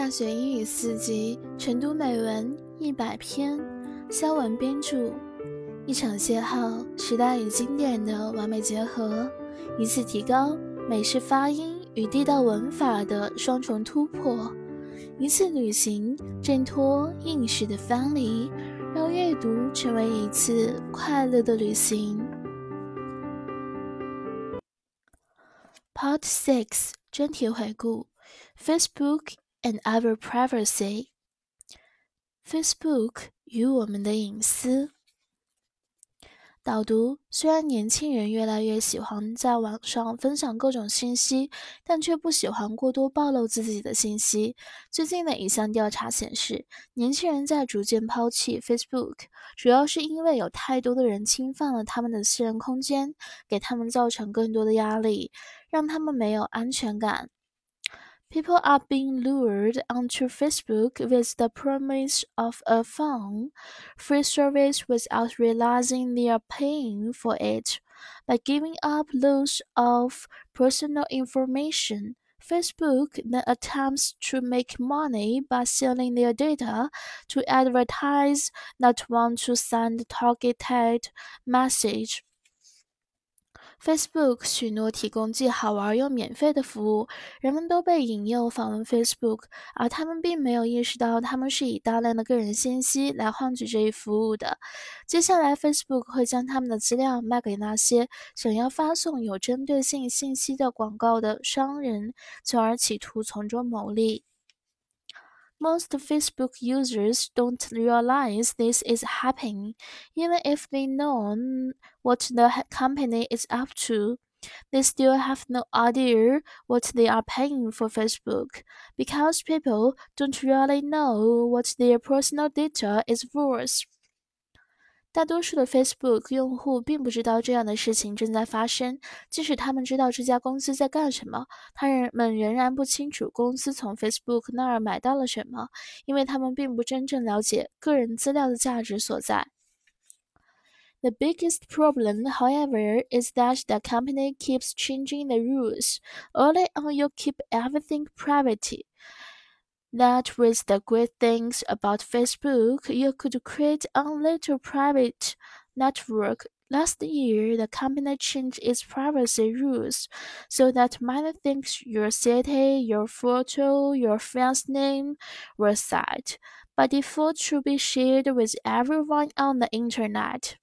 大学英语四级晨读美文一百篇，肖文编著。一场邂逅，时代与经典的完美结合；一次提高，美式发音与地道文法的双重突破；一次旅行，挣脱应试的藩篱，让阅读成为一次快乐的旅行。Part Six 专题回顾：Facebook。And our privacy. Facebook 与我们的隐私。导读：虽然年轻人越来越喜欢在网上分享各种信息，但却不喜欢过多暴露自己的信息。最近的一项调查显示，年轻人在逐渐抛弃 Facebook，主要是因为有太多的人侵犯了他们的私人空间，给他们造成更多的压力，让他们没有安全感。People are being lured onto Facebook with the promise of a fun, free service without realizing they are paying for it. By giving up loads of personal information, Facebook then attempts to make money by selling their data to advertise that want to send targeted message. Facebook 许诺提供既好玩又免费的服务，人们都被引诱访问 Facebook，而他们并没有意识到他们是以大量的个人信息来换取这一服务的。接下来，Facebook 会将他们的资料卖给那些想要发送有针对性信息的广告的商人，从而企图从中牟利。Most Facebook users don't realize this is happening, even if they know what the company is up to. They still have no idea what they are paying for Facebook because people don't really know what their personal data is worth. 大多数的 Facebook 用户并不知道这样的事情正在发生，即使他们知道这家公司在干什么，他们仍然不清楚公司从 Facebook 那儿买到了什么，因为他们并不真正了解个人资料的价值所在。The biggest problem, however, is that the company keeps changing the rules. Early on, you keep everything private. That was the great things about Facebook. You could create a little private network. Last year, the company changed its privacy rules so that many things your city, your photo, your friend's name were set by default to be shared with everyone on the internet.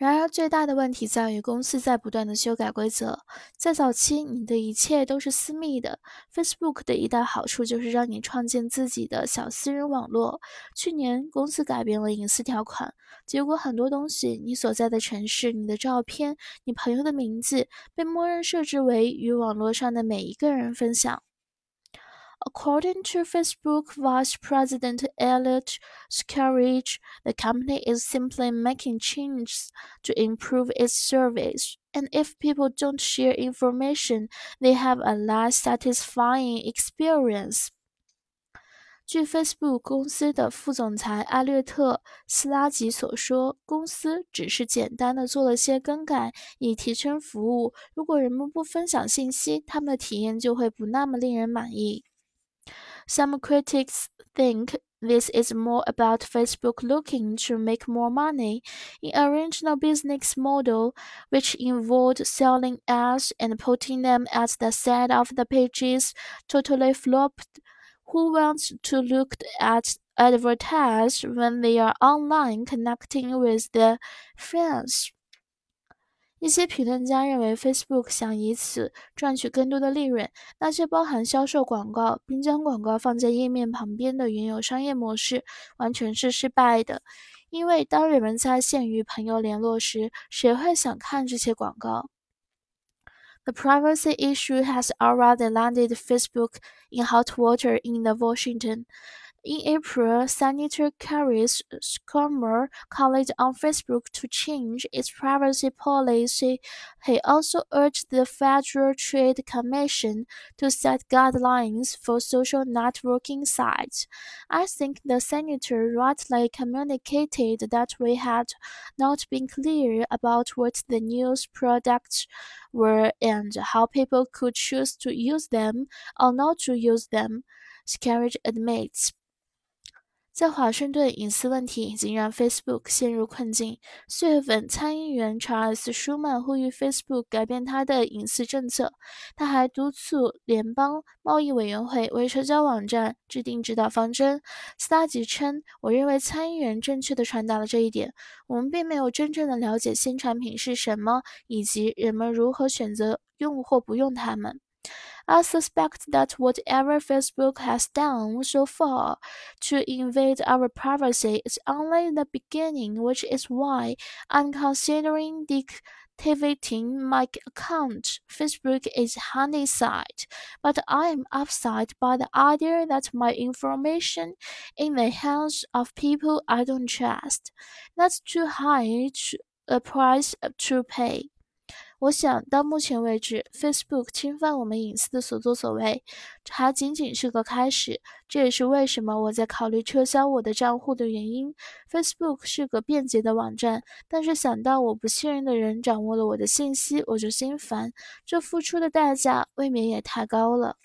然而，最大的问题在于公司在不断的修改规则。在早期，你的一切都是私密的。Facebook 的一大好处就是让你创建自己的小私人网络。去年，公司改变了隐私条款，结果很多东西，你所在的城市、你的照片、你朋友的名字，被默认设置为与网络上的每一个人分享。According to Facebook Vice President Elliot Scaridge, the company is simply making changes to improve its service. And if people don't share information, they have a less satisfying experience. 据 Facebook 公司的副总裁艾略特·斯拉吉所说，公司只是简单的做了些更改，以提升服务。如果人们不分享信息，他们的体验就会不那么令人满意。 Some critics think this is more about Facebook looking to make more money. In original business model, which involved selling ads and putting them at the side of the pages, totally flopped. Who wants to look at advertise when they are online connecting with their friends? 一些评论家认为，Facebook 想以此赚取更多的利润。那些包含销售广告并将广告放在页面旁边的原有商业模式，完全是失败的。因为当人们在线与朋友联络时，谁会想看这些广告？The privacy issue has already landed Facebook in hot water in the Washington. In April, Senator Kerry Schumer called on Facebook to change its privacy policy. He also urged the Federal Trade Commission to set guidelines for social networking sites. I think the senator rightly communicated that we had not been clear about what the news products were and how people could choose to use them or not to use them. Scarlett admits. 在华盛顿，隐私问题已经让 Facebook 陷入困境。四月份，参议员查尔斯·舒曼呼吁 Facebook 改变他的隐私政策。他还督促联邦贸易委员会为社交网站制定指导方针。斯塔吉称：“我认为参议员正确地传达了这一点。我们并没有真正的了解新产品是什么，以及人们如何选择用或不用它们。” I suspect that whatever Facebook has done so far to invade our privacy is only the beginning, which is why I'm considering deactivating my account. Facebook is handy-side, but I am upset by the idea that my information in the hands of people I don't trust. That's too high a price to pay. 我想到目前为止，Facebook 侵犯我们隐私的所作所为，还仅仅是个开始。这也是为什么我在考虑撤销我的账户的原因。Facebook 是个便捷的网站，但是想到我不信任的人掌握了我的信息，我就心烦。这付出的代价未免也太高了。